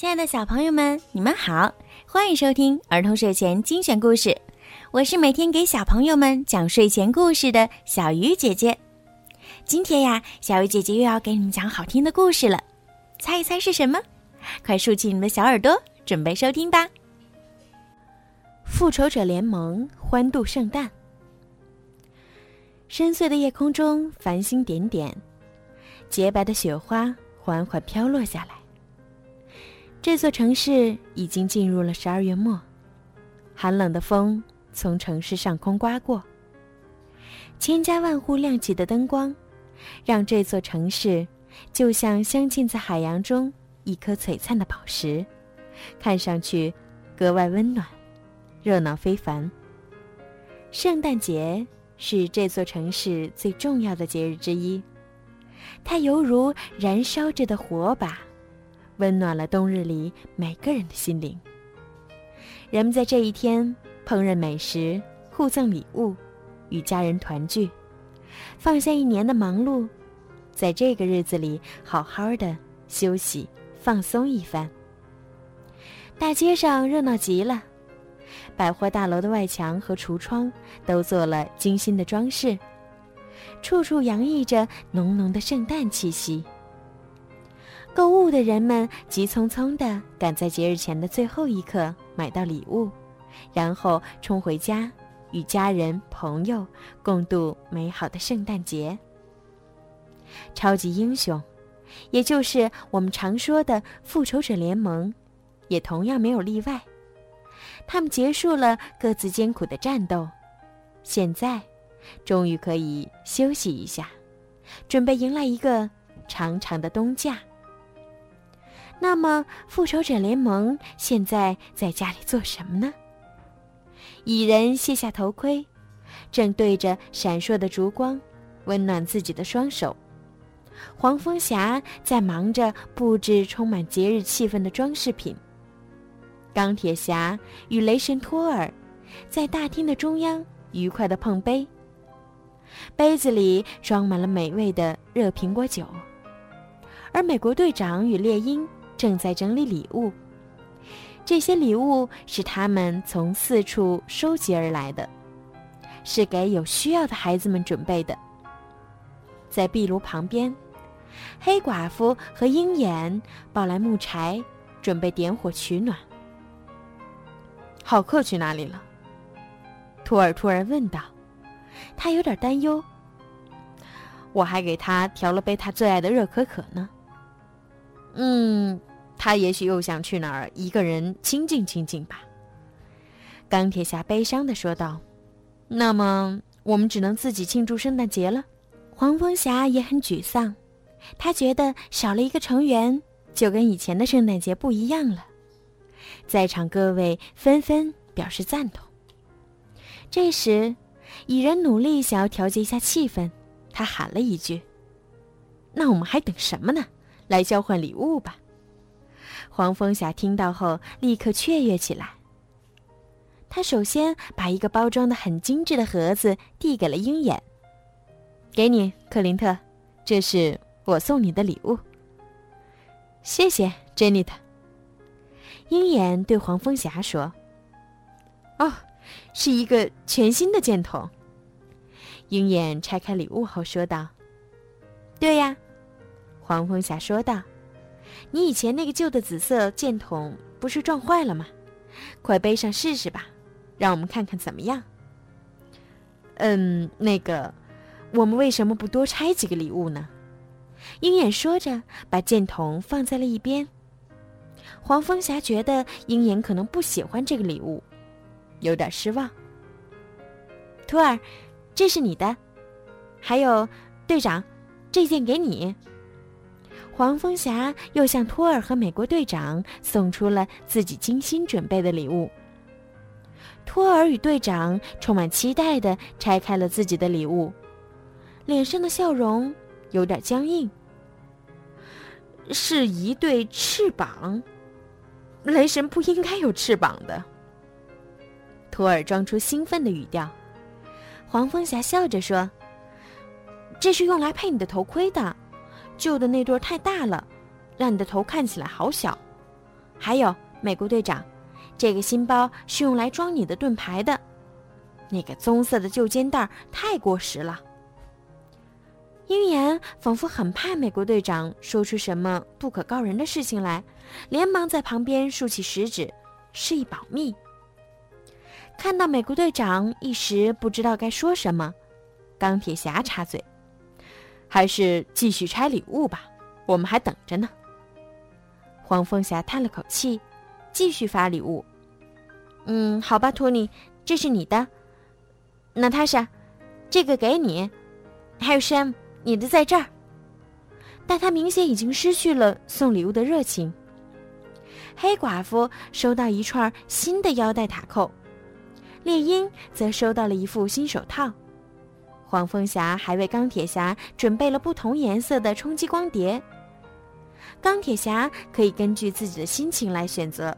亲爱的小朋友们，你们好，欢迎收听儿童睡前精选故事。我是每天给小朋友们讲睡前故事的小鱼姐姐。今天呀，小鱼姐姐又要给你们讲好听的故事了，猜一猜是什么？快竖起你们的小耳朵，准备收听吧。复仇者联盟欢度圣诞。深邃的夜空中，繁星点点，洁白的雪花缓缓飘落下来。这座城市已经进入了十二月末，寒冷的风从城市上空刮过。千家万户亮起的灯光，让这座城市就像镶嵌在海洋中一颗璀璨的宝石，看上去格外温暖，热闹非凡。圣诞节是这座城市最重要的节日之一，它犹如燃烧着的火把。温暖了冬日里每个人的心灵。人们在这一天烹饪美食，互赠礼物，与家人团聚，放下一年的忙碌，在这个日子里好好的休息放松一番。大街上热闹极了，百货大楼的外墙和橱窗都做了精心的装饰，处处洋溢着浓浓的圣诞气息。购物的人们急匆匆地赶在节日前的最后一刻买到礼物，然后冲回家，与家人朋友共度美好的圣诞节。超级英雄，也就是我们常说的复仇者联盟，也同样没有例外。他们结束了各自艰苦的战斗，现在，终于可以休息一下，准备迎来一个长长的冬假。那么，复仇者联盟现在在家里做什么呢？蚁人卸下头盔，正对着闪烁的烛光，温暖自己的双手。黄蜂侠在忙着布置充满节日气氛的装饰品。钢铁侠与雷神托尔在大厅的中央愉快地碰杯，杯子里装满了美味的热苹果酒。而美国队长与猎鹰。正在整理礼物，这些礼物是他们从四处收集而来的，是给有需要的孩子们准备的。在壁炉旁边，黑寡妇和鹰眼抱来木柴，准备点火取暖。浩克去哪里了？托尔突然问道，他有点担忧。我还给他调了杯他最爱的热可可呢。嗯。他也许又想去哪儿一个人清静清静吧。”钢铁侠悲伤的说道。“那么我们只能自己庆祝圣诞节了。”黄蜂侠也很沮丧，他觉得少了一个成员，就跟以前的圣诞节不一样了。在场各位纷纷表示赞同。这时，蚁人努力想要调节一下气氛，他喊了一句：“那我们还等什么呢？来交换礼物吧！”黄蜂侠听到后，立刻雀跃起来。他首先把一个包装的很精致的盒子递给了鹰眼：“给你，克林特，这是我送你的礼物。”谢谢，珍妮特。鹰眼对黄蜂侠说：“哦，是一个全新的箭筒。”鹰眼拆开礼物后说道：“对呀。”黄蜂侠说道。你以前那个旧的紫色箭筒不是撞坏了吗？快背上试试吧，让我们看看怎么样。嗯，那个，我们为什么不多拆几个礼物呢？鹰眼说着，把箭筒放在了一边。黄蜂侠觉得鹰眼可能不喜欢这个礼物，有点失望。托尔，这是你的，还有队长，这件给你。黄蜂侠又向托尔和美国队长送出了自己精心准备的礼物。托尔与队长充满期待地拆开了自己的礼物，脸上的笑容有点僵硬。是一对翅膀，雷神不应该有翅膀的。托尔装出兴奋的语调。黄蜂侠笑着说：“这是用来配你的头盔的。”旧的那对太大了，让你的头看起来好小。还有，美国队长，这个新包是用来装你的盾牌的。那个棕色的旧肩带太过时了。鹰眼仿佛很怕美国队长说出什么不可告人的事情来，连忙在旁边竖起食指，示意保密。看到美国队长一时不知道该说什么，钢铁侠插嘴：“还是继续拆礼物吧，我们还等着呢。”黄凤霞叹了口气，继续发礼物。“嗯，好吧，托尼，这是你的。娜塔莎，这个给你。还有 Sam。”你的在这儿，但他明显已经失去了送礼物的热情。黑寡妇收到一串新的腰带塔扣，猎鹰则收到了一副新手套，黄蜂侠还为钢铁侠准备了不同颜色的冲击光碟。钢铁侠可以根据自己的心情来选择，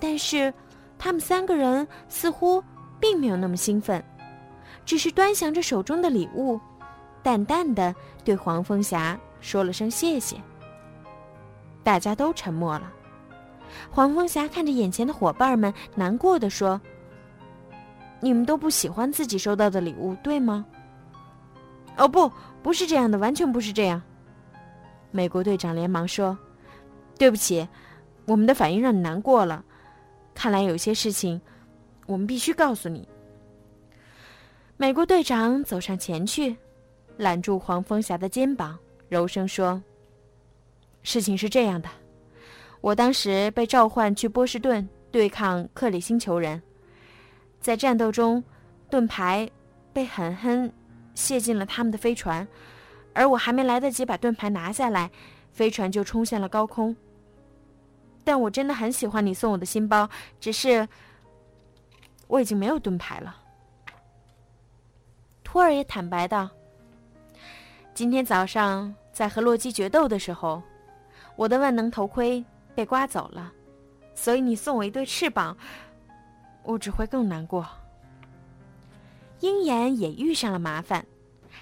但是他们三个人似乎并没有那么兴奋，只是端详着手中的礼物。淡淡的对黄蜂侠说了声谢谢。大家都沉默了。黄蜂侠看着眼前的伙伴们，难过的说：“你们都不喜欢自己收到的礼物，对吗？”“哦，不，不是这样的，完全不是这样。”美国队长连忙说：“对不起，我们的反应让你难过了。看来有些事情，我们必须告诉你。”美国队长走上前去。揽住黄蜂侠的肩膀，柔声说：“事情是这样的，我当时被召唤去波士顿对抗克里星球人，在战斗中，盾牌被狠狠卸进了他们的飞船，而我还没来得及把盾牌拿下来，飞船就冲向了高空。但我真的很喜欢你送我的新包，只是我已经没有盾牌了。”托尔也坦白道。今天早上在和洛基决斗的时候，我的万能头盔被刮走了，所以你送我一对翅膀，我只会更难过。鹰眼也遇上了麻烦，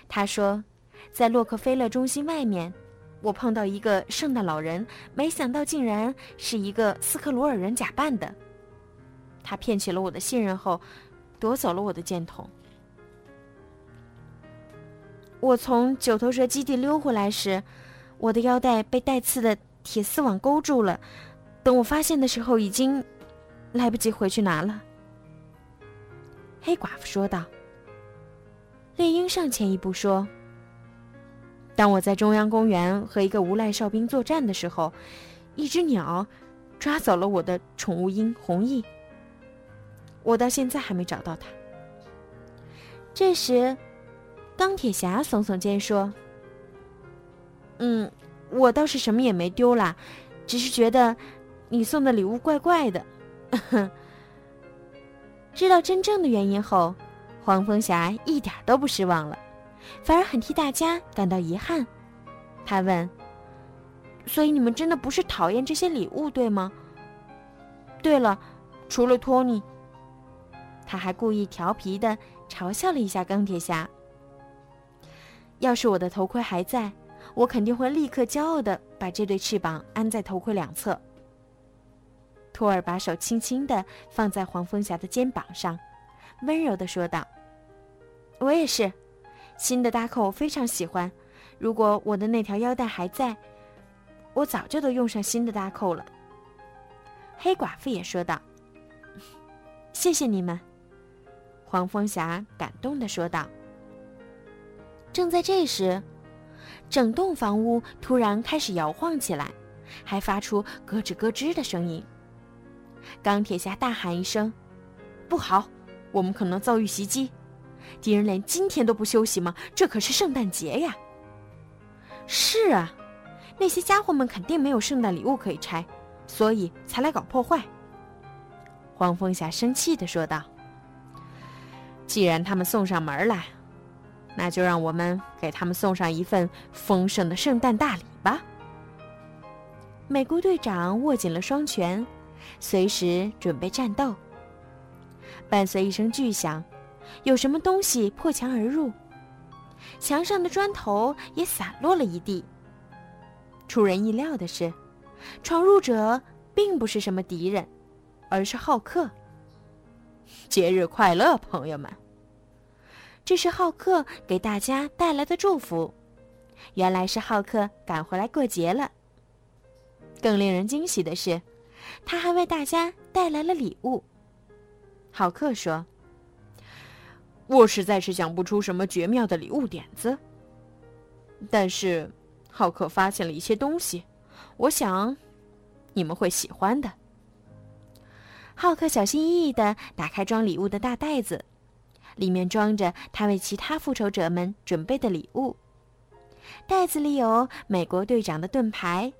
他说，在洛克菲勒中心外面，我碰到一个圣诞老人，没想到竟然是一个斯克鲁尔人假扮的。他骗取了我的信任后，夺走了我的箭筒。我从九头蛇基地溜回来时，我的腰带被带刺的铁丝网勾住了。等我发现的时候，已经来不及回去拿了。黑寡妇说道。猎鹰上前一步说：“当我在中央公园和一个无赖哨兵作战的时候，一只鸟抓走了我的宠物鹰红翼。我到现在还没找到它。”这时。钢铁侠耸耸肩说：“嗯，我倒是什么也没丢啦，只是觉得你送的礼物怪怪的。”知道真正的原因后，黄蜂侠一点都不失望了，反而很替大家感到遗憾。他问：“所以你们真的不是讨厌这些礼物，对吗？”对了，除了托尼，他还故意调皮的嘲笑了一下钢铁侠。要是我的头盔还在，我肯定会立刻骄傲地把这对翅膀安在头盔两侧。托尔把手轻轻地放在黄蜂侠的肩膀上，温柔地说道：“我也是，新的搭扣非常喜欢。如果我的那条腰带还在，我早就都用上新的搭扣了。”黑寡妇也说道：“谢谢你们。”黄蜂侠感动地说道。正在这时，整栋房屋突然开始摇晃起来，还发出咯吱咯吱的声音。钢铁侠大喊一声：“不好，我们可能遭遇袭击！敌人连今天都不休息吗？这可是圣诞节呀！”“是啊，那些家伙们肯定没有圣诞礼物可以拆，所以才来搞破坏。”黄蜂侠生气地说道。“既然他们送上门来。”那就让我们给他们送上一份丰盛的圣诞大礼吧。美国队长握紧了双拳，随时准备战斗。伴随一声巨响，有什么东西破墙而入，墙上的砖头也散落了一地。出人意料的是，闯入者并不是什么敌人，而是浩克。节日快乐，朋友们！这是浩克给大家带来的祝福。原来是浩克赶回来过节了。更令人惊喜的是，他还为大家带来了礼物。浩克说：“我实在是想不出什么绝妙的礼物点子。但是，浩克发现了一些东西，我想你们会喜欢的。”浩克小心翼翼的打开装礼物的大袋子，里面装着他为其他复仇者们准备的礼物。袋子里有美国队长的盾牌。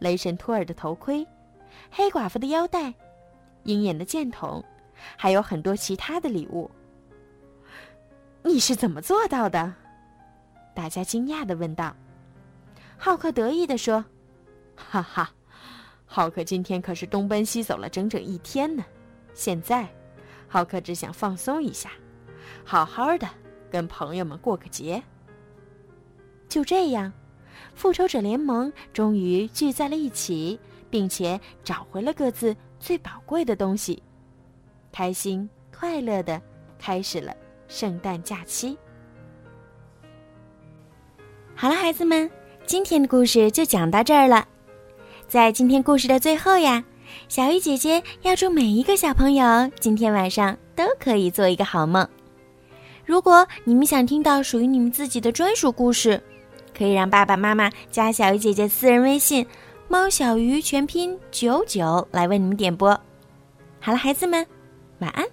雷神托尔的头盔，黑寡妇的腰带，鹰眼的箭筒，还有很多其他的礼物。你是怎么做到的？大家惊讶的问道。浩克得意的说：“哈哈，浩克今天可是东奔西走了整整一天呢。现在，浩克只想放松一下，好好的跟朋友们过个节。就这样。”复仇者联盟终于聚在了一起，并且找回了各自最宝贵的东西，开心快乐的开始了圣诞假期。好了，孩子们，今天的故事就讲到这儿了。在今天故事的最后呀，小鱼姐姐要祝每一个小朋友今天晚上都可以做一个好梦。如果你们想听到属于你们自己的专属故事，可以让爸爸妈妈加小鱼姐姐私人微信“猫小鱼”全拼九九来为你们点播。好了，孩子们，晚安。